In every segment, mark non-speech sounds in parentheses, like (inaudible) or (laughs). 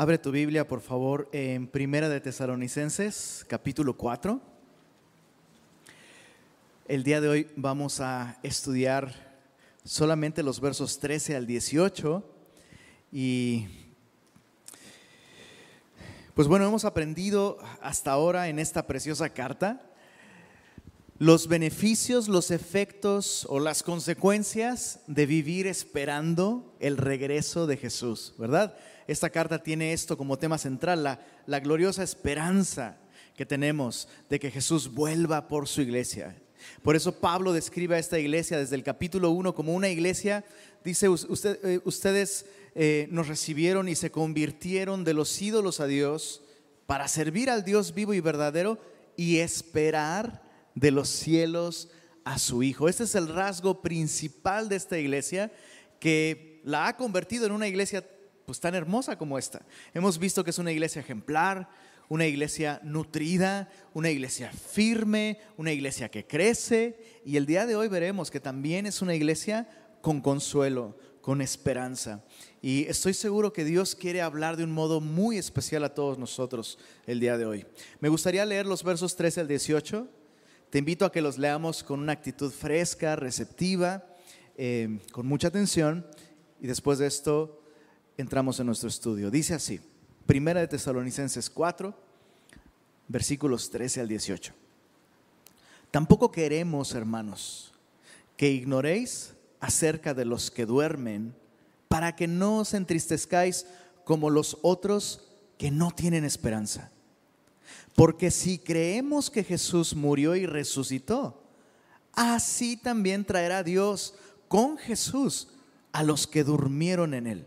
Abre tu Biblia, por favor, en Primera de Tesalonicenses, capítulo 4. El día de hoy vamos a estudiar solamente los versos 13 al 18 y pues bueno, hemos aprendido hasta ahora en esta preciosa carta los beneficios, los efectos o las consecuencias de vivir esperando el regreso de Jesús, ¿verdad? Esta carta tiene esto como tema central, la, la gloriosa esperanza que tenemos de que Jesús vuelva por su iglesia. Por eso Pablo describe a esta iglesia desde el capítulo 1 como una iglesia, dice, eh, ustedes eh, nos recibieron y se convirtieron de los ídolos a Dios para servir al Dios vivo y verdadero y esperar de los cielos a su Hijo. Este es el rasgo principal de esta iglesia que la ha convertido en una iglesia pues tan hermosa como esta. Hemos visto que es una iglesia ejemplar, una iglesia nutrida, una iglesia firme, una iglesia que crece y el día de hoy veremos que también es una iglesia con consuelo, con esperanza. Y estoy seguro que Dios quiere hablar de un modo muy especial a todos nosotros el día de hoy. Me gustaría leer los versos 13 al 18 te invito a que los leamos con una actitud fresca, receptiva, eh, con mucha atención y después de esto entramos en nuestro estudio. Dice así, Primera de Tesalonicenses 4, versículos 13 al 18. Tampoco queremos, hermanos, que ignoréis acerca de los que duermen, para que no os entristezcáis como los otros que no tienen esperanza. Porque si creemos que Jesús murió y resucitó, así también traerá Dios con Jesús a los que durmieron en él.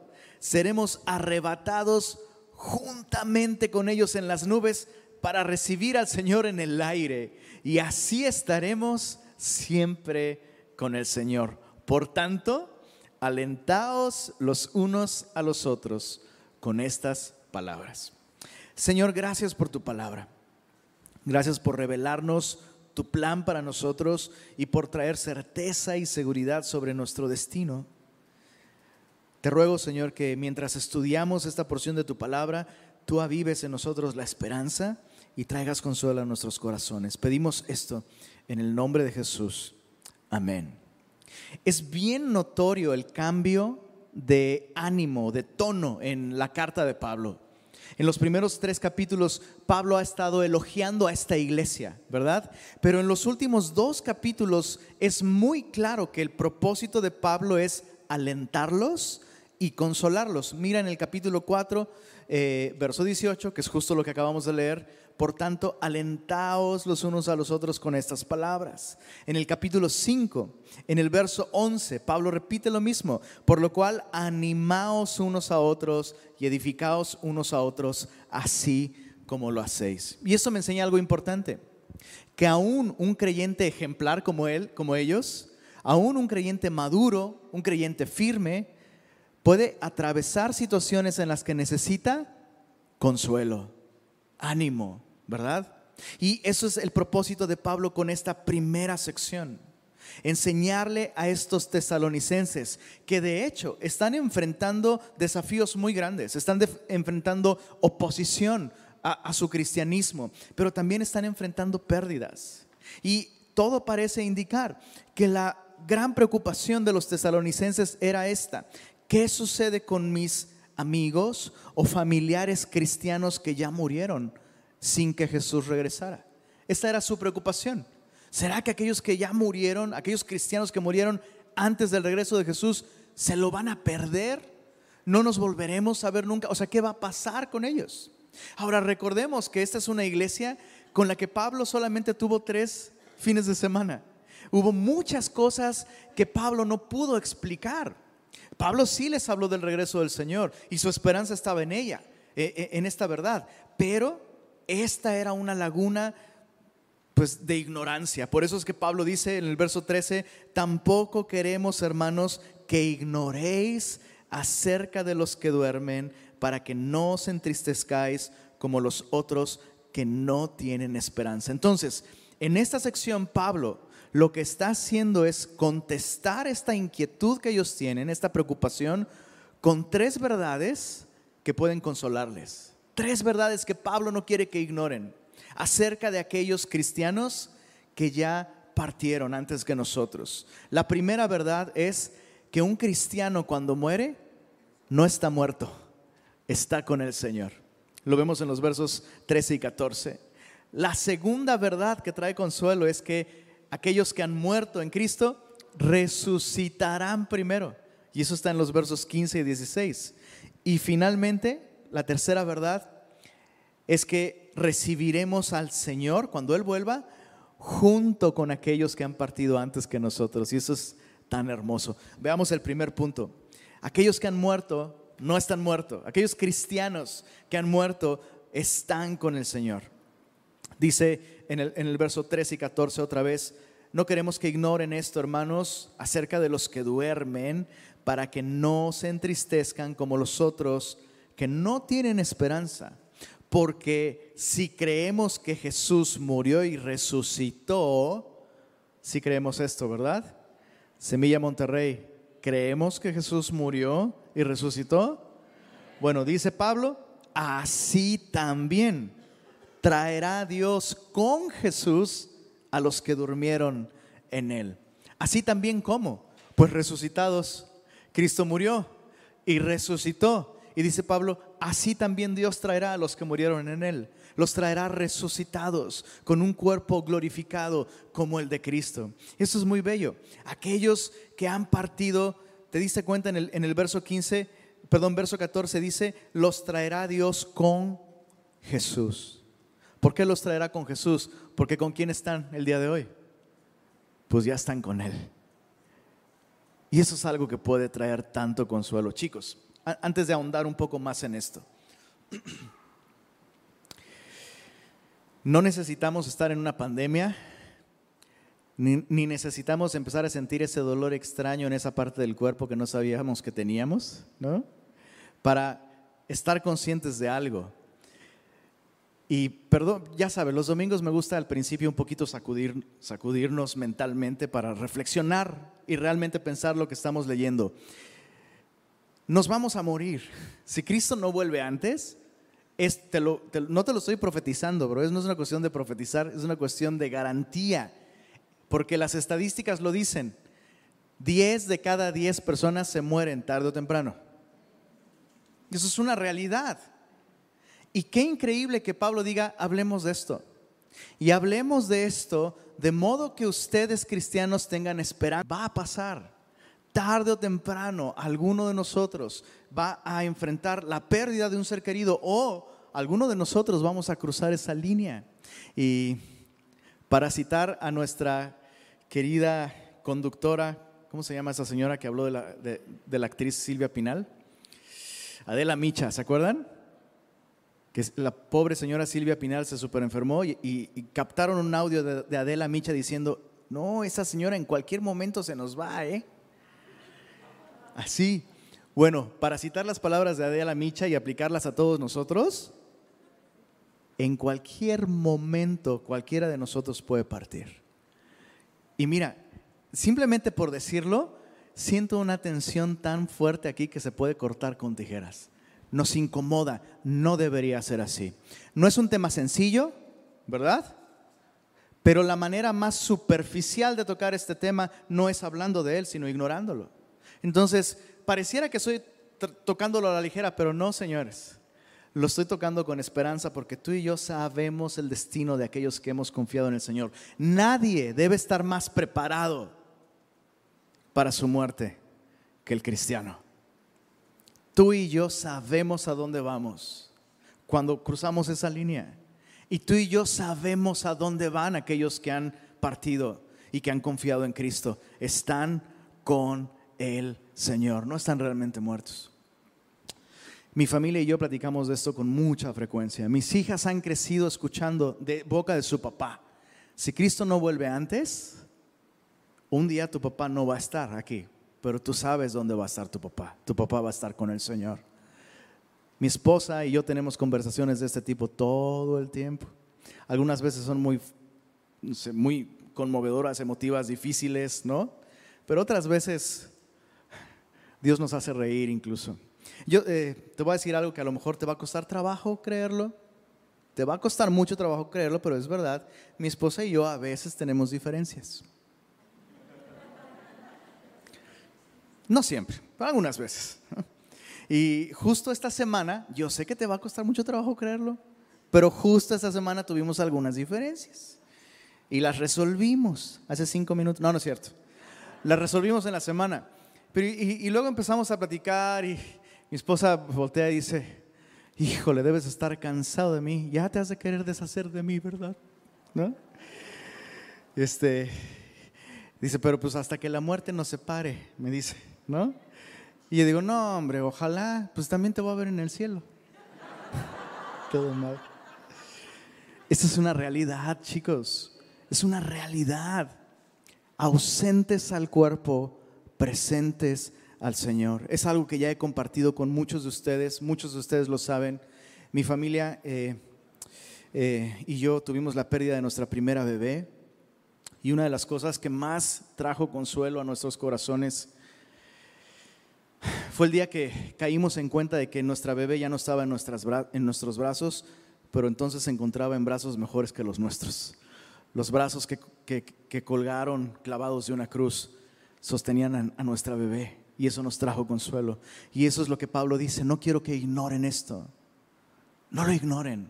seremos arrebatados juntamente con ellos en las nubes para recibir al Señor en el aire. Y así estaremos siempre con el Señor. Por tanto, alentaos los unos a los otros con estas palabras. Señor, gracias por tu palabra. Gracias por revelarnos tu plan para nosotros y por traer certeza y seguridad sobre nuestro destino. Te ruego, Señor, que mientras estudiamos esta porción de tu palabra, tú avives en nosotros la esperanza y traigas consuelo a nuestros corazones. Pedimos esto en el nombre de Jesús. Amén. Es bien notorio el cambio de ánimo, de tono en la carta de Pablo. En los primeros tres capítulos, Pablo ha estado elogiando a esta iglesia, ¿verdad? Pero en los últimos dos capítulos es muy claro que el propósito de Pablo es alentarlos y consolarlos. Mira en el capítulo 4, eh, verso 18, que es justo lo que acabamos de leer. Por tanto, alentaos los unos a los otros con estas palabras. En el capítulo 5, en el verso 11, Pablo repite lo mismo. Por lo cual, animaos unos a otros y edificaos unos a otros, así como lo hacéis. Y esto me enseña algo importante. Que aún un creyente ejemplar como él, como ellos, aún un creyente maduro, un creyente firme, puede atravesar situaciones en las que necesita consuelo, ánimo, ¿verdad? Y eso es el propósito de Pablo con esta primera sección. Enseñarle a estos tesalonicenses que de hecho están enfrentando desafíos muy grandes, están enfrentando oposición a, su cristianismo, pero también están enfrentando pérdidas. Y todo parece indicar que la gran preocupación de los tesalonicenses era esta, ¿qué sucede con mis amigos o familiares cristianos que ya murieron? sin que Jesús regresara. Esta era su preocupación. ¿Será que aquellos que ya murieron, aquellos cristianos que murieron antes del regreso de Jesús, se lo van a perder? ¿No nos volveremos a ver nunca? O sea, ¿qué va a pasar con ellos? Ahora recordemos que esta es una iglesia con la que Pablo solamente tuvo tres fines de semana. Hubo muchas cosas que Pablo no pudo explicar. Pablo sí les habló del regreso del Señor y su esperanza estaba en ella, eh, eh, en esta verdad. Pero esta era una laguna pues de ignorancia. Por eso es que Pablo dice en el verso 13, tampoco queremos, hermanos, que ignoréis acerca de los que duermen, para que no os entristezcáis como los otros que no tienen esperanza. Entonces, en esta sección, Pablo lo que está haciendo es contestar esta inquietud que ellos tienen, esta preocupación, con tres verdades que pueden consolarles. Tres verdades que Pablo no quiere que ignoren acerca de aquellos cristianos que ya partieron antes que nosotros. La primera verdad es que un cristiano cuando muere no está muerto, está con el Señor. Lo vemos en los versos 13 y 14. La segunda verdad que trae consuelo es que aquellos que han muerto en Cristo resucitarán primero. Y eso está en los versos 15 y 16. Y finalmente, la tercera verdad es que recibiremos al Señor cuando Él vuelva junto con aquellos que han partido antes que nosotros. Y eso es tan hermoso. Veamos el primer punto. Aquellos que han muerto no están muertos. Aquellos cristianos que han muerto están con el Señor. Dice en el, verso 13 y 14 otra vez, no queremos que ignoren esto, hermanos, acerca de los que duermen, para que no se entristezcan como los otros que no tienen esperanza. Porque si creemos que Jesús murió y resucitó, si creemos esto, ¿verdad? Semilla Monterrey, ¿creemos que Jesús murió y resucitó? Bueno, dice Pablo, así también traerá Dios con Jesús a los que durmieron en él. Así también como, pues resucitados, Cristo murió y resucitó. Y dice Pablo, así también Dios traerá a los que murieron en él. Los traerá resucitados con un cuerpo glorificado como el de Cristo. Eso es muy bello. Aquellos que han partido, te diste cuenta en el, en el verso 15, perdón, verso 14 dice, los traerá Dios con Jesús. ¿Por qué los traerá con Jesús? Porque con quién están el día de hoy? Pues ya están con Él. Y eso es algo que puede traer tanto consuelo. Chicos, antes de ahondar un poco más en esto. (clears throat) No necesitamos estar en una pandemia, ni, necesitamos empezar a sentir ese dolor extraño en esa parte del cuerpo que no sabíamos que teníamos, ¿no? Para estar conscientes de algo. Y perdón, ya sabes, los domingos me gusta al principio un poquito sacudir, sacudirnos mentalmente para reflexionar y realmente pensar lo que estamos leyendo nos vamos a morir. Si Cristo no vuelve antes, no te lo estoy profetizando, bro. No es una cuestión de profetizar, es una cuestión de garantía. Porque las estadísticas lo dicen. 10 de cada 10 personas se mueren tarde o temprano. Eso es una realidad. Y qué increíble que Pablo diga, hablemos de esto. Y hablemos de esto de modo que ustedes cristianos tengan esperanza. Va a pasar tarde o temprano alguno de nosotros va a enfrentar la pérdida de un ser querido o alguno de nosotros vamos a cruzar esa línea. Y para citar a nuestra querida conductora, ¿cómo se llama esa señora que habló de la, de, la actriz Silvia Pinal? Adela Micha, ¿se acuerdan? Que la pobre señora Silvia Pinal se superenfermó y, captaron un audio de, de Adela Micha diciendo, no, esa señora en cualquier momento se nos va, ¿eh? Así. Bueno, para citar las palabras de Adela Micha y aplicarlas a todos nosotros, en cualquier momento cualquiera de nosotros puede partir. Y mira, simplemente por decirlo, siento una tensión tan fuerte aquí que se puede cortar con tijeras. Nos incomoda, no debería ser así. No es un tema sencillo, ¿verdad? Pero la manera más superficial de tocar este tema no es hablando de él, sino ignorándolo. Entonces, pareciera que estoy tocándolo a la ligera, pero no, señores. Lo estoy tocando con esperanza porque tú y yo sabemos el destino de aquellos que hemos confiado en el Señor. Nadie debe estar más preparado para su muerte que el cristiano. Tú y yo sabemos a dónde vamos cuando cruzamos esa línea. Y tú y yo sabemos a dónde van aquellos que han partido y que han confiado en Cristo. Están con el Señor. No están realmente muertos. Mi familia y yo platicamos de esto con mucha frecuencia. Mis hijas han crecido escuchando de boca de su papá. Si Cristo no vuelve antes, un día tu papá no va a estar aquí, pero tú sabes dónde va a estar tu papá. Tu papá va a estar con el Señor. Mi esposa y yo tenemos conversaciones de este tipo todo el tiempo. Algunas veces son muy, conmovedoras, emotivas, difíciles, ¿no? Pero otras veces Dios nos hace reír incluso. Yo eh, te voy a decir algo que a lo mejor te va a costar trabajo creerlo. Te va a costar mucho trabajo creerlo, pero es verdad. Mi esposa y yo a veces tenemos diferencias. No siempre, pero algunas veces. Y justo esta semana, yo sé que te va a costar mucho trabajo creerlo, pero justo esta semana tuvimos algunas diferencias. Y las resolvimos hace cinco minutos. No, no es cierto. Las resolvimos en la semana. Pero, y, luego empezamos a platicar y mi esposa voltea y dice, híjole, debes estar cansado de mí. Ya te has de querer deshacer de mí, ¿verdad? ¿No? Este, dice, pero pues hasta que la muerte nos separe, me dice, ¿no? Y yo digo, no, hombre, ojalá, pues también te voy a ver en el cielo. (laughs) Todo mal. Esta es una realidad, chicos. Es una realidad. Ausentes al cuerpo, presentes al Señor. Es algo que ya he compartido con muchos de ustedes. Muchos de ustedes lo saben. Mi familia eh, eh, y yo tuvimos la pérdida de nuestra primera bebé. Y una de las cosas que más trajo consuelo a nuestros corazones fue el día que caímos en cuenta de que nuestra bebé ya no estaba en, nuestros brazos, pero entonces se encontraba en brazos mejores que los nuestros. Los brazos que, colgaron clavados de una cruz sostenían a, nuestra bebé y eso nos trajo consuelo. Y eso es lo que Pablo dice, no quiero que ignoren esto. No lo ignoren.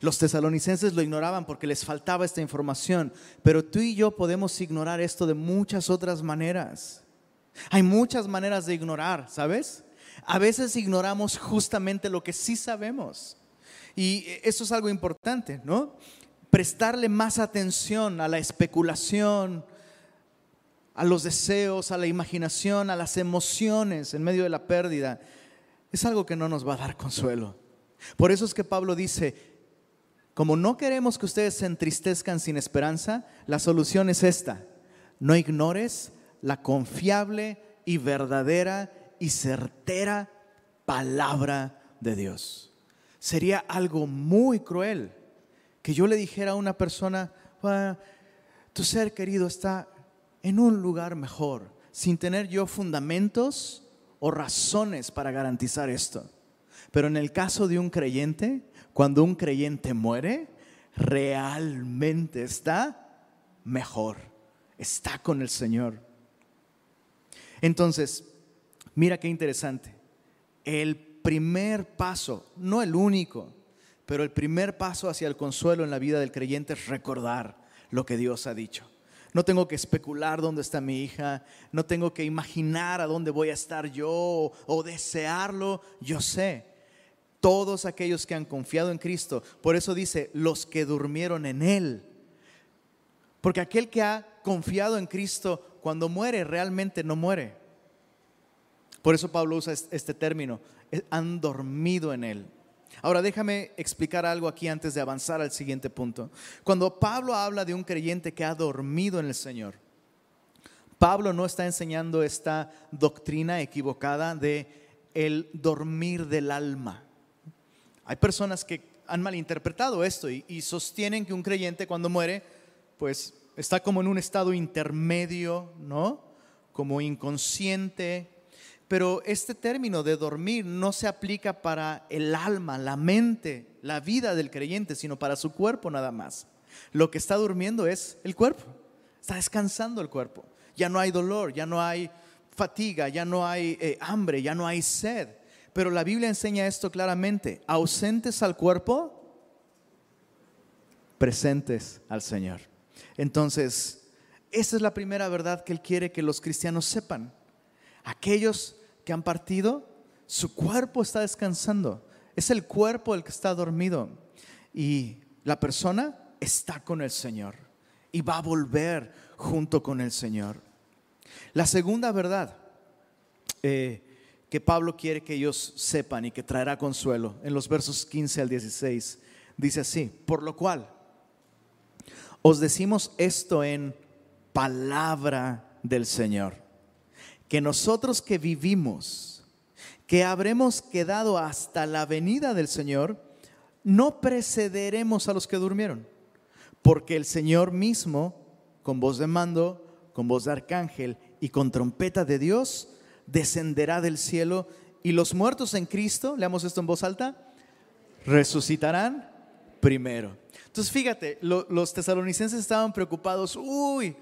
Los tesalonicenses lo ignoraban porque les faltaba esta información, pero tú y yo podemos ignorar esto de muchas otras maneras. Hay muchas maneras de ignorar, ¿sabes? A veces ignoramos justamente lo que sí sabemos. Y eso es algo importante, ¿no? Prestarle más atención a la especulación, a los deseos, a la imaginación, a las emociones en medio de la pérdida, es algo que no nos va a dar consuelo. Por eso es que Pablo dice, como no queremos que ustedes se entristezcan sin esperanza, la solución es esta, no ignores la confiable y verdadera y certera palabra de Dios. Sería algo muy cruel que yo le dijera a una persona, tu ser querido está en un lugar mejor, sin tener yo fundamentos o razones para garantizar esto. Pero en el caso de un creyente, cuando un creyente muere, realmente está mejor, está con el Señor. Entonces, mira qué interesante. El primer paso, no el único, pero el primer paso hacia el consuelo en la vida del creyente es recordar lo que Dios ha dicho. No tengo que especular dónde está mi hija, no tengo que imaginar a dónde voy a estar yo o desearlo, yo sé. Todos aquellos que han confiado en Cristo, por eso dice, los que durmieron en Él. Porque aquel que ha confiado en Cristo cuando muere realmente no muere. Por eso Pablo usa este término, han dormido en él. Ahora déjame explicar algo aquí antes de avanzar al siguiente punto. Cuando Pablo habla de un creyente que ha dormido en el Señor, Pablo no está enseñando esta doctrina equivocada de el dormir del alma. Hay personas que han malinterpretado esto y, y sostienen que un creyente cuando muere, pues está como en un estado intermedio, ¿no? Como inconsciente. Pero este término de dormir no se aplica para el alma, la mente, la vida del creyente, sino para su cuerpo nada más. Lo que está durmiendo es el cuerpo. Está descansando el cuerpo. Ya no hay dolor, ya no hay fatiga, ya no hay eh, hambre, ya no hay sed. Pero la Biblia enseña esto claramente. Ausentes al cuerpo, presentes al Señor. Entonces, esa es la primera verdad que Él quiere que los cristianos sepan. Aquellos que han partido, su cuerpo está descansando. Es el cuerpo el que está dormido. Y la persona está con el Señor y va a volver junto con el Señor. La segunda verdad eh, que Pablo quiere que ellos sepan y que traerá consuelo. En los versos 15 al 16 dice así, por lo cual os decimos esto en palabra del Señor, que nosotros que vivimos, que habremos quedado hasta la venida del Señor, no precederemos a los que durmieron, porque el Señor mismo, con voz de mando, con voz de arcángel y con trompeta de Dios, descenderá del cielo y los muertos en Cristo, leamos esto en voz alta, resucitarán primero. Entonces fíjate, los tesalonicenses estaban preocupados, uy,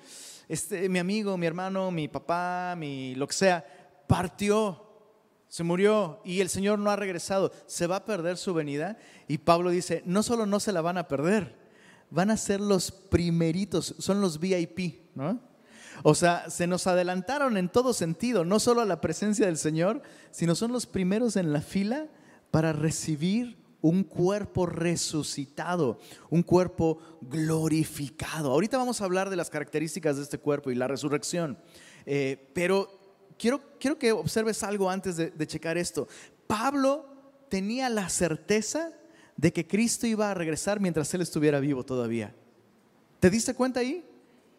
este, mi amigo, mi hermano, mi papá, mi lo que sea, partió, se murió y el Señor no ha regresado, se va a perder su venida. Y Pablo dice, no solo no se la van a perder, van a ser los primeritos, son los VIP, ¿no? O sea, se nos adelantaron en todo sentido, no solo a la presencia del Señor, sino son los primeros en la fila para recibir un cuerpo resucitado, un cuerpo glorificado. Ahorita vamos a hablar de las características de este cuerpo y la resurrección, eh, pero quiero, quiero que observes algo antes de, de checar esto. Pablo tenía la certeza de que Cristo iba a regresar mientras él estuviera vivo todavía. ¿Te diste cuenta ahí?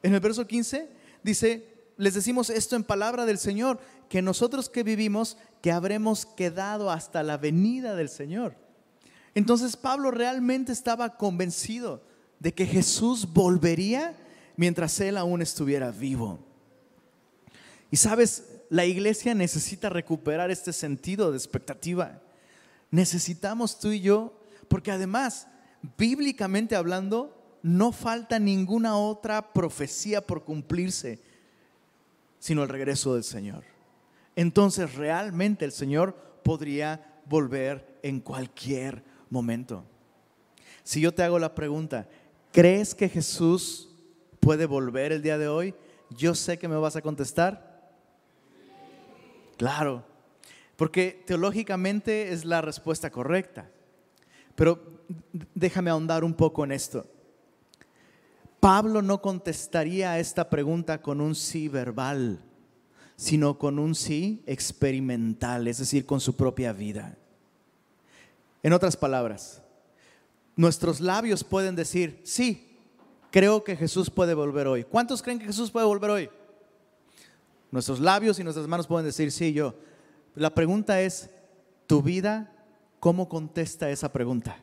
En el verso 15 dice, les decimos esto en palabra del Señor, que nosotros que vivimos, que habremos quedado hasta la venida del Señor. Entonces Pablo realmente estaba convencido de que Jesús volvería mientras él aún estuviera vivo. Y sabes, la iglesia necesita recuperar este sentido de expectativa. Necesitamos tú y yo, porque además, bíblicamente hablando, no falta ninguna otra profecía por cumplirse, sino el regreso del Señor. Entonces realmente el Señor podría volver en cualquier momento. Si yo te hago la pregunta, ¿crees que Jesús puede volver el día de hoy? Yo sé que me vas a contestar. Claro, porque teológicamente es la respuesta correcta. Pero déjame ahondar un poco en esto. Pablo no contestaría esta pregunta con un sí verbal, sino con un sí experimental, es decir, con su propia vida. En otras palabras, nuestros labios pueden decir, sí, creo que Jesús puede volver hoy. ¿Cuántos creen que Jesús puede volver hoy? Nuestros labios y nuestras manos pueden decir, sí, yo. La pregunta es, ¿tu vida cómo contesta esa pregunta?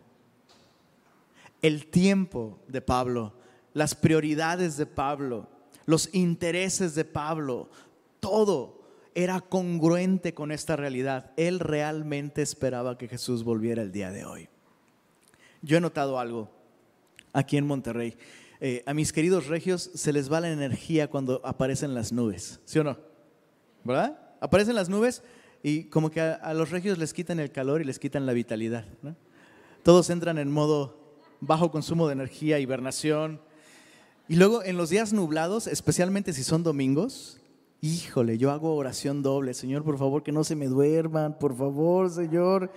El tiempo de Pablo, las prioridades de Pablo, los intereses de Pablo, todo era congruente con esta realidad. Él realmente esperaba que Jesús volviera el día de hoy. Yo he notado algo aquí en Monterrey. Eh, a mis queridos regios se les va la energía cuando aparecen las nubes, ¿sí o no? ¿Verdad? Aparecen las nubes y como que a, los regios les quitan el calor y les quitan la vitalidad. Todos entran en modo bajo consumo de energía, hibernación. Y luego en los días nublados, especialmente si son domingos, híjole, yo hago oración doble, Señor, por favor, que no se me duerman, por favor, Señor.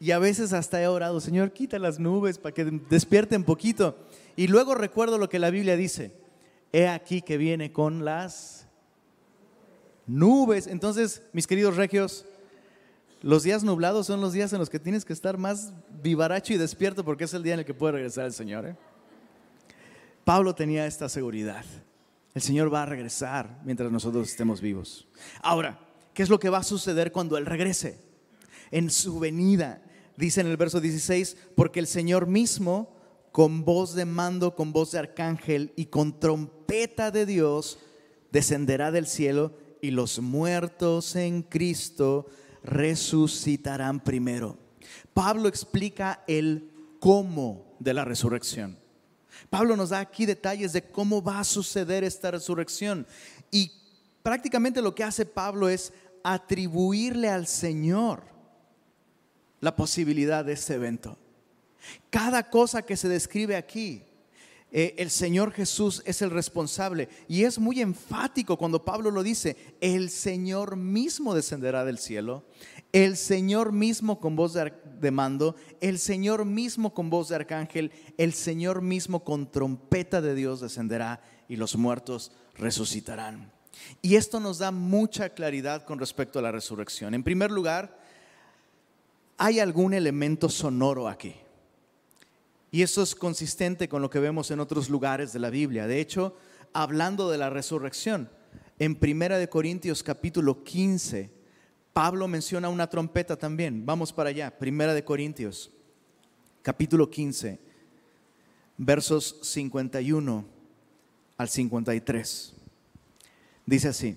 Y a veces hasta he orado, Señor, quita las nubes para que despierten poquito. Y luego recuerdo lo que la Biblia dice, he aquí que viene con las nubes. Entonces, mis queridos regios, los días nublados son los días en los que tienes que estar más vivaracho y despierto porque es el día en el que puede regresar el Señor. ¿eh? Pablo tenía esta seguridad. El Señor va a regresar mientras nosotros estemos vivos. Ahora, ¿qué es lo que va a suceder cuando Él regrese? En su venida, dice en el verso 16, porque el Señor mismo, con voz de mando, con voz de arcángel y con trompeta de Dios, descenderá del cielo y los muertos en Cristo resucitarán primero. Pablo explica el cómo de la resurrección. Pablo nos da aquí detalles de cómo va a suceder esta resurrección. Y prácticamente lo que hace Pablo es atribuirle al Señor la posibilidad de este evento. Cada cosa que se describe aquí, eh, el Señor Jesús es el responsable. Y es muy enfático cuando Pablo lo dice, el Señor mismo descenderá del cielo, el Señor mismo con voz de, mando, el Señor mismo con voz de arcángel, el Señor mismo con trompeta de Dios descenderá y los muertos resucitarán. Y esto nos da mucha claridad con respecto a la resurrección. En primer lugar, hay algún elemento sonoro aquí. Y eso es consistente con lo que vemos en otros lugares de la Biblia. De hecho, hablando de la resurrección, en Primera de Corintios capítulo 15, Pablo menciona una trompeta también. Vamos para allá, Primera de Corintios capítulo 15, versos 51 al 53. Dice así.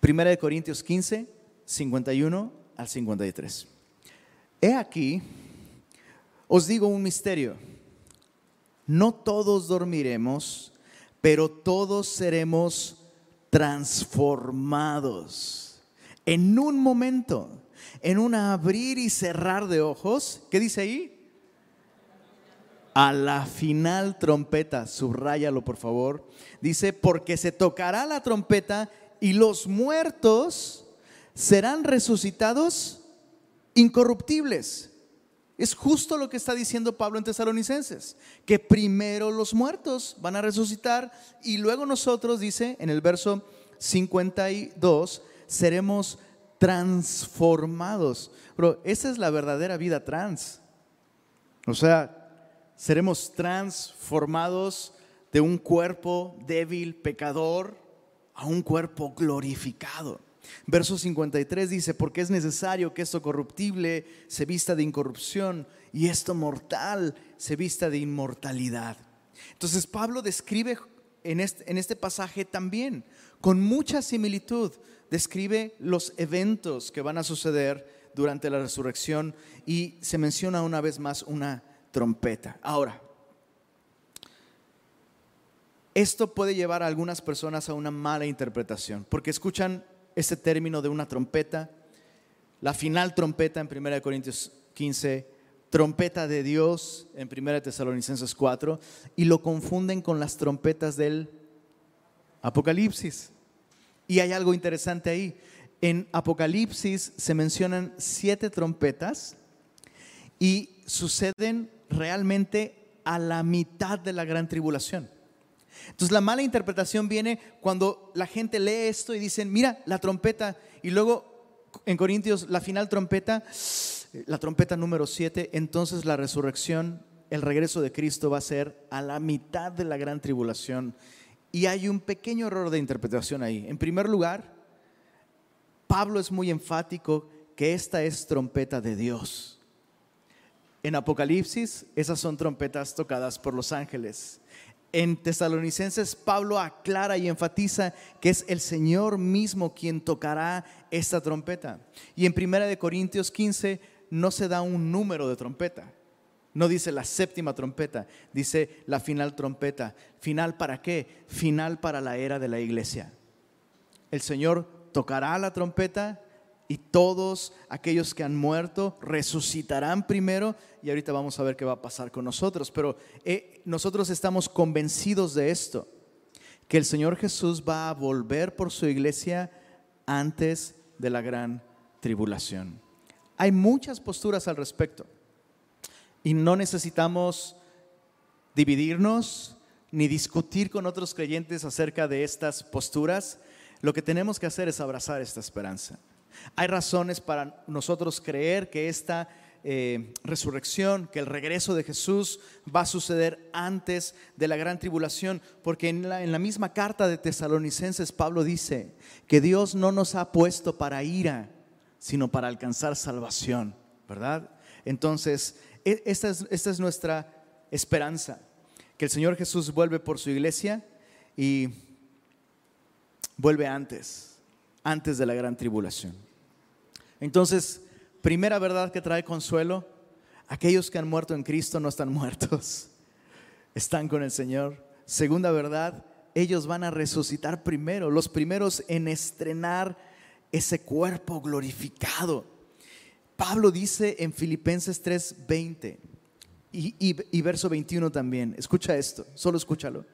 Primera de Corintios 15, 51 al 53. He aquí, os digo un misterio. No todos dormiremos, pero todos seremos transformados. En un momento, en un abrir y cerrar de ojos. ¿Qué dice ahí? A la final trompeta, subráyalo por favor. Dice, porque se tocará la trompeta y los muertos serán resucitados incorruptibles. Es justo lo que está diciendo Pablo en Tesalonicenses, que primero los muertos van a resucitar y luego nosotros, dice en el verso 52, seremos transformados. Pero esa es la verdadera vida trans. O sea, seremos transformados de un cuerpo débil, pecador, a un cuerpo glorificado. Verso 53 dice, porque es necesario que esto corruptible se vista de incorrupción y esto mortal se vista de inmortalidad. Entonces Pablo describe en este, en este pasaje también, con mucha similitud, describe los eventos que van a suceder durante la resurrección y se menciona una vez más una trompeta. Ahora, esto puede llevar a algunas personas a una mala interpretación, porque escuchan este término de una trompeta, la final trompeta en 1 Corintios 15, trompeta de Dios en 1 Tesalonicenses 4, y lo confunden con las trompetas del Apocalipsis. Y hay algo interesante ahí. En Apocalipsis se mencionan siete trompetas y suceden realmente a la mitad de la gran tribulación. Entonces la mala interpretación viene cuando la gente lee esto y dicen, mira, la trompeta, y luego en Corintios la final trompeta, la trompeta número siete, entonces la resurrección, el regreso de Cristo va a ser a la mitad de la gran tribulación y hay un pequeño error de interpretación ahí. En primer lugar, Pablo es muy enfático que esta es trompeta de Dios. En Apocalipsis, esas son trompetas tocadas por los ángeles. En Tesalonicenses, Pablo aclara y enfatiza que es el Señor mismo quien tocará esta trompeta. Y en Primera de Corintios 15 no se da un número de trompeta. No dice la séptima trompeta, dice la final trompeta. ¿Final para qué? Final para la era de la iglesia. El Señor tocará la trompeta y todos aquellos que han muerto resucitarán primero y ahorita vamos a ver qué va a pasar con nosotros. Pero eh, nosotros estamos convencidos de esto, que el Señor Jesús va a volver por su iglesia antes de la gran tribulación. Hay muchas posturas al respecto. Y no necesitamos dividirnos ni discutir con otros creyentes acerca de estas posturas. Lo que tenemos que hacer es abrazar esta esperanza. Hay razones para nosotros creer que esta eh, resurrección, que el regreso de Jesús va a suceder antes de la gran tribulación, porque en la, misma carta de Tesalonicenses Pablo dice que Dios no nos ha puesto para ira, sino para alcanzar salvación, ¿verdad? Entonces, e, esta es, nuestra esperanza, que el Señor Jesús vuelve por su iglesia y vuelve antes, antes de la gran tribulación. Entonces, primera verdad que trae consuelo, aquellos que han muerto en Cristo no están (laughs) muertos, están con el Señor. Segunda verdad, ellos van a resucitar primero, los primeros en estrenar ese cuerpo glorificado. Pablo dice en Filipenses 3:20 y, y, verso 21 también, escucha esto, solo escúchalo.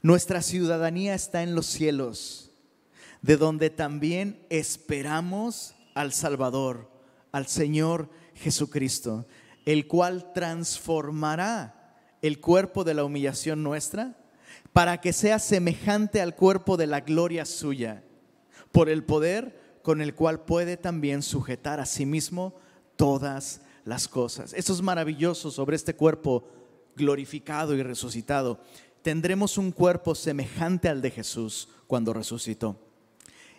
Nuestra ciudadanía está en los cielos, de donde también esperamos al Salvador, al Señor Jesucristo, el cual transformará el cuerpo de la humillación nuestra para que sea semejante al cuerpo de la gloria suya, por el poder con el cual puede también sujetar a sí mismo todas las cosas. Eso es maravilloso sobre este cuerpo glorificado y resucitado. Tendremos un cuerpo semejante al de Jesús cuando resucitó.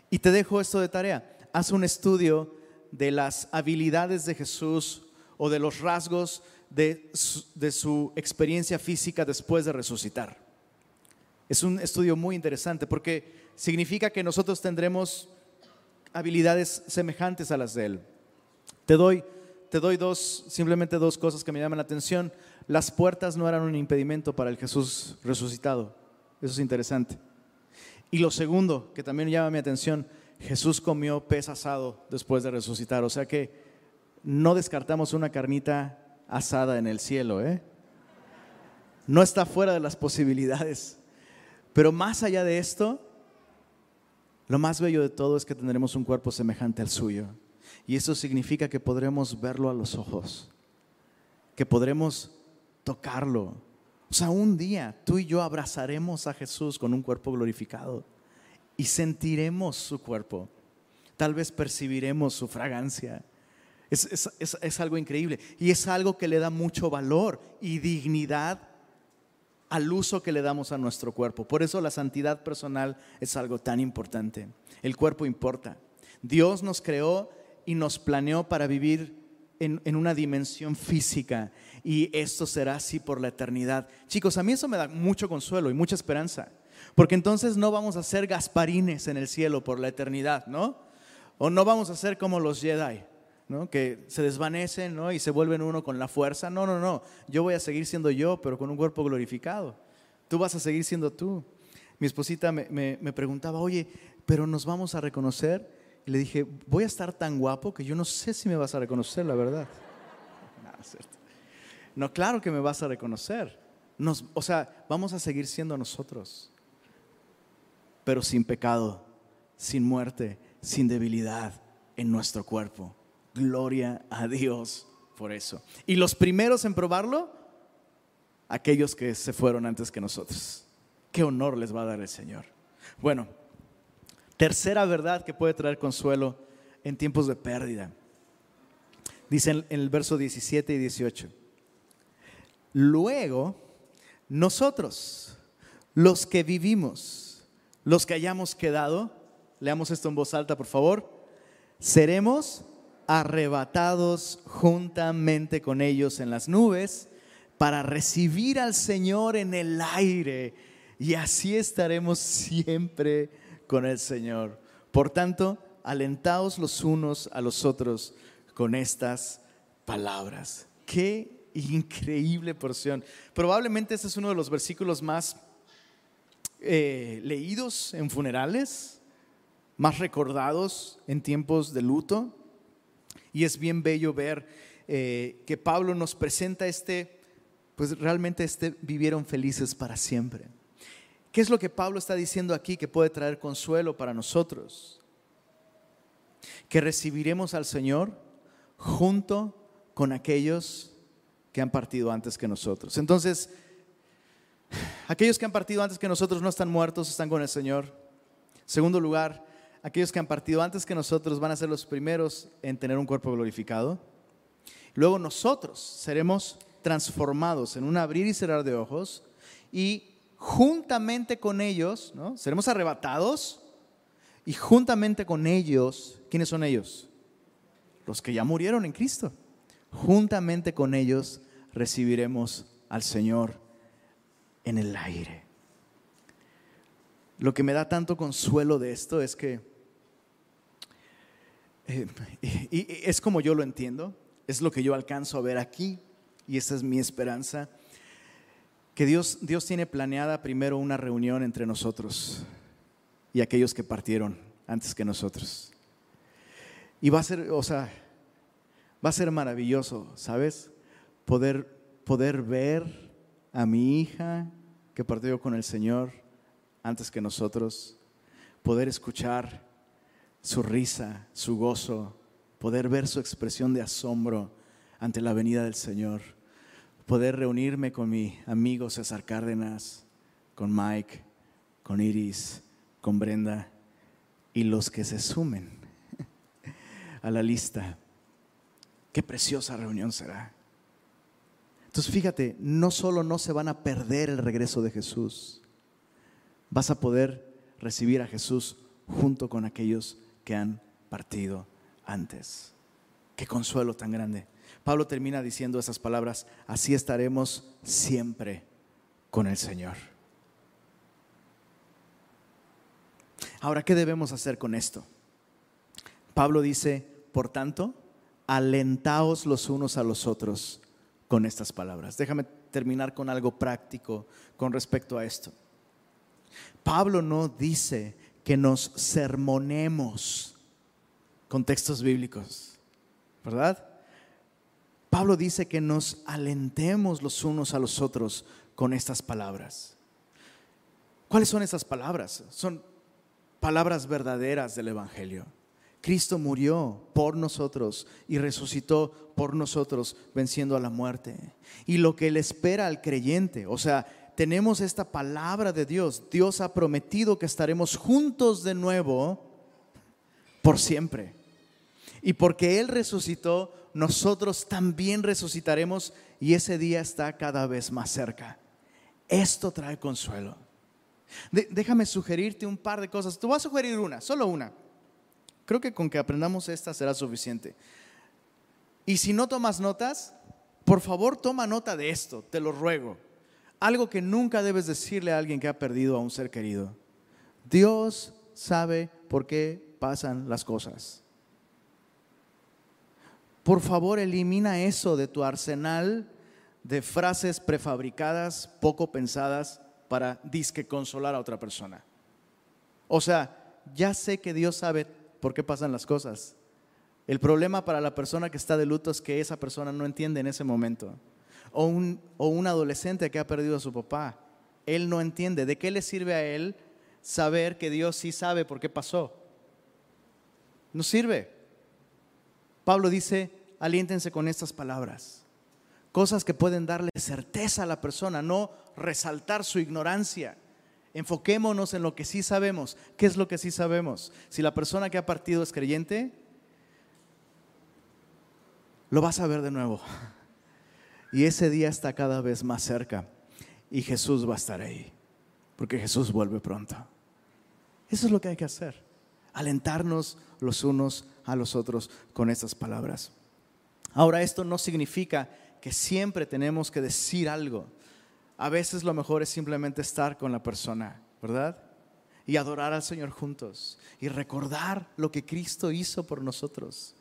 Y te dejo esto de tarea. Haz un estudio de las habilidades de Jesús o de los rasgos de su, experiencia física después de resucitar. Es un estudio muy interesante porque significa que nosotros tendremos habilidades semejantes a las de Él. Te doy, te doy dos, simplemente dos cosas que me llaman la atención. Las puertas no eran un impedimento para el Jesús resucitado. Eso es interesante. Y lo segundo, que también llama mi atención, Jesús comió pez asado después de resucitar. O sea que no descartamos una carnita asada en el cielo. ¿eh? No está fuera de las posibilidades. Pero más allá de esto, lo más bello de todo es que tendremos un cuerpo semejante al suyo. Y eso significa que podremos verlo a los ojos, que podremos tocarlo. O sea, un día tú y yo abrazaremos a Jesús con un cuerpo glorificado y sentiremos su cuerpo. Tal vez percibiremos su fragancia. Es, es, algo increíble y es algo que le da mucho valor y dignidad al uso que le damos a nuestro cuerpo. Por eso la santidad personal es algo tan importante. El cuerpo importa. Dios nos creó y nos planeó para vivir en, en, una dimensión física y esto será así por la eternidad. Chicos, a mí eso me da mucho consuelo y mucha esperanza, porque entonces no vamos a ser gasparines en el cielo por la eternidad, ¿no? O no vamos a ser como los Jedi, que se desvanecen ¿no? y se vuelven uno con la fuerza. No, no, no. Yo voy a seguir siendo yo, pero con un cuerpo glorificado. Tú vas a seguir siendo tú. Mi esposita me, preguntaba, oye, pero nos vamos a reconocer. Y le dije, voy a estar tan guapo que yo no sé si me vas a reconocer, la verdad. (laughs) No, claro que me vas a reconocer. Nos, o sea, vamos a seguir siendo nosotros, pero sin pecado, sin muerte, sin debilidad en nuestro cuerpo. Gloria a Dios por eso. Y los primeros en probarlo, aquellos que se fueron antes que nosotros. Qué honor les va a dar el Señor. Bueno, tercera verdad que puede traer consuelo en tiempos de pérdida. Dice en el verso 17 y 18. Luego, nosotros, los que vivimos, los que hayamos quedado, leamos esto en voz alta, por favor, seremos arrebatados juntamente con ellos en las nubes para recibir al Señor en el aire y así estaremos siempre con el Señor. Por tanto, alentaos los unos a los otros con estas palabras. Qué increíble porción. Probablemente este es uno de los versículos más eh, leídos en funerales, más recordados en tiempos de luto. Y es bien bello ver eh, que Pablo nos presenta este, pues realmente este vivieron felices para siempre. ¿Qué es lo que Pablo está diciendo aquí que puede traer consuelo para nosotros? Que recibiremos al Señor junto con aquellos que han partido antes que nosotros. Entonces, aquellos que han partido antes que nosotros no están muertos, están con el Señor. Segundo lugar, aquellos que han partido antes que nosotros van a ser los primeros en tener un cuerpo glorificado. Luego nosotros seremos transformados en un abrir y cerrar de ojos y juntamente con ellos, ¿no? Seremos arrebatados y juntamente con ellos, ¿quiénes son ellos? Los que ya murieron en Cristo. Juntamente con ellos recibiremos al Señor en el aire. Lo que me da tanto consuelo de esto es que eh, y, es como yo lo entiendo, es lo que yo alcanzo a ver aquí y esa es mi esperanza, que Dios, Dios tiene planeada primero una reunión entre nosotros y aquellos que partieron antes que nosotros. Y va a ser, o sea, va a ser maravilloso, ¿sabes? Poder, poder ver a mi hija que partió con el Señor antes que nosotros, poder escuchar su risa, su gozo, poder ver su expresión de asombro ante la venida del Señor, poder reunirme con mi amigo César Cárdenas, con Mike, con Iris, con Brenda y los que se sumen (laughs) a la lista. Qué preciosa reunión será. Entonces fíjate, no solo no se van a perder el regreso de Jesús, vas a poder recibir a Jesús junto con aquellos que han partido antes. Qué consuelo tan grande. Pablo termina diciendo esas palabras, así estaremos siempre con el Señor. Ahora, ¿qué debemos hacer con esto? Pablo dice, por tanto, alentaos los unos a los otros con estas palabras. Déjame terminar con algo práctico con respecto a esto. Pablo no dice que nos sermonemos con textos bíblicos, ¿verdad? Pablo dice que nos alentemos los unos a los otros con estas palabras. ¿Cuáles son esas palabras? Son palabras verdaderas del Evangelio. Cristo murió por nosotros y resucitó por nosotros, venciendo a la muerte. Y lo que le espera al creyente, o sea, tenemos esta palabra de Dios. Dios ha prometido que estaremos juntos de nuevo por siempre. Y porque Él resucitó, nosotros también resucitaremos y ese día está cada vez más cerca. Esto trae consuelo. déjame sugerirte un par de cosas. Te voy a sugerir una, solo una. Creo que con que aprendamos esta será suficiente. Y si no tomas notas, por favor toma nota de esto, te lo ruego. Algo que nunca debes decirle a alguien que ha perdido a un ser querido. Dios sabe por qué pasan las cosas. Por favor, elimina eso de tu arsenal de frases prefabricadas, poco pensadas para disque consolar a otra persona. O sea, ya sé que Dios sabe por qué pasan las cosas. El problema para la persona que está de luto es que esa persona no entiende en ese momento. O un, o un adolescente que ha perdido a su papá. Él no entiende. ¿De qué le sirve a él saber que Dios sí sabe por qué pasó? No sirve. Pablo dice, aliéntense con estas palabras. Cosas que pueden darle certeza a la persona, no resaltar su ignorancia. Enfoquémonos en lo que sí sabemos. ¿Qué es lo que sí sabemos? Si la persona que ha partido es creyente, lo vas a ver de nuevo. (laughs) Y ese día está cada vez más cerca. Y Jesús va a estar ahí. Porque Jesús vuelve pronto. Eso es lo que hay que hacer. Alentarnos los unos a los otros con estas palabras. Ahora, esto no significa que siempre tenemos que decir algo a veces lo mejor es simplemente estar con la persona, ¿verdad? Y adorar al Señor juntos y recordar lo que Cristo hizo por nosotros.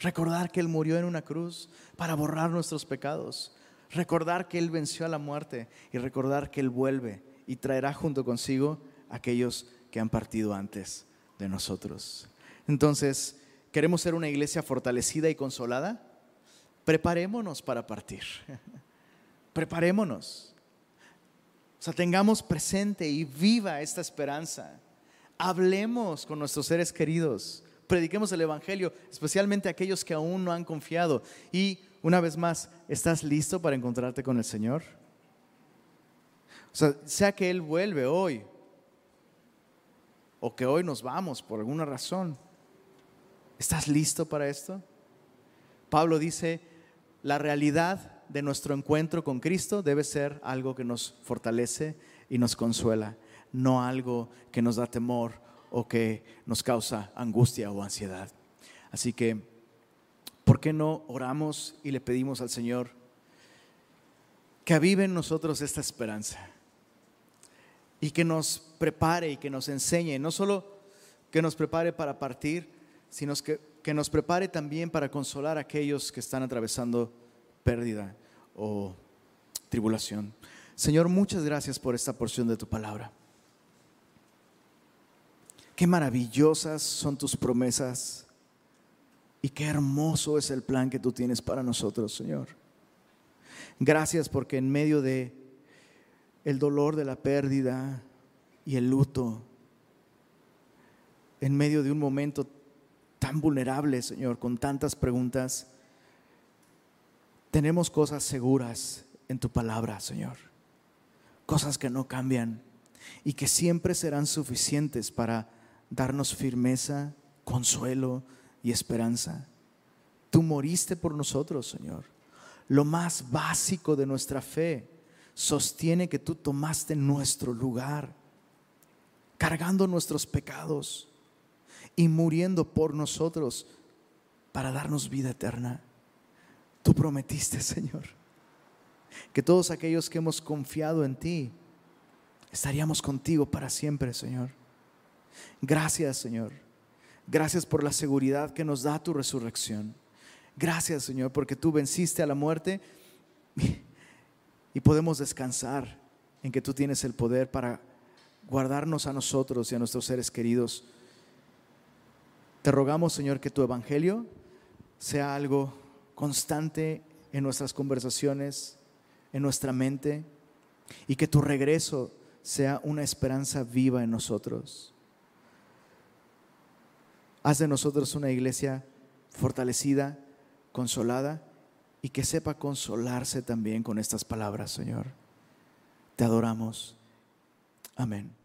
Recordar que Él murió en una cruz para borrar nuestros pecados. Recordar que Él venció a la muerte y recordar que Él vuelve y traerá junto consigo a aquellos que han partido antes de nosotros. Entonces, ¿queremos ser una iglesia fortalecida y consolada? Preparémonos para partir. (laughs) Preparémonos. O sea, tengamos presente y viva esta esperanza. Hablemos con nuestros seres queridos. Prediquemos el Evangelio, especialmente aquellos que aún no han confiado. Y una vez más, ¿estás listo para encontrarte con el Señor? O sea, sea que Él vuelve hoy o que hoy nos vamos por alguna razón. ¿Estás listo para esto? Pablo dice, la realidad de nuestro encuentro con Cristo debe ser algo que nos fortalece y nos consuela, no algo que nos da temor o que nos causa angustia o ansiedad. Así que, ¿por qué no oramos y le pedimos al Señor que avive en nosotros esta esperanza y que nos prepare y que nos enseñe, no solo que nos prepare para partir, sino que, que nos prepare también para consolar a aquellos que están atravesando pérdida o tribulación. Señor, muchas gracias por esta porción de tu palabra. Qué maravillosas son tus promesas y qué hermoso es el plan que tú tienes para nosotros, Señor. Gracias porque en medio de el dolor de la pérdida y el luto, en medio de un momento tan vulnerable, Señor, con tantas preguntas, tenemos cosas seguras en tu palabra, Señor. cosas que no cambian y que siempre serán suficientes para darnos firmeza, consuelo y esperanza. Tú moriste por nosotros, Señor. Lo más básico de nuestra fe sostiene que tú tomaste nuestro lugar, cargando nuestros pecados y muriendo por nosotros para darnos vida eterna. Tú prometiste, Señor, que todos aquellos que hemos confiado en ti, estaríamos contigo para siempre, Señor. Gracias, Señor. Gracias por la seguridad que nos da tu resurrección. Gracias, Señor, porque tú venciste a la muerte y podemos descansar en que tú tienes el poder para guardarnos a nosotros y a nuestros seres queridos. Te rogamos, Señor, que tu evangelio sea algo constante en nuestras conversaciones, en nuestra mente, y que tu regreso sea una esperanza viva en nosotros. Haz de nosotros una iglesia fortalecida, consolada y que sepa consolarse también con estas palabras, Señor. Te adoramos. Amén.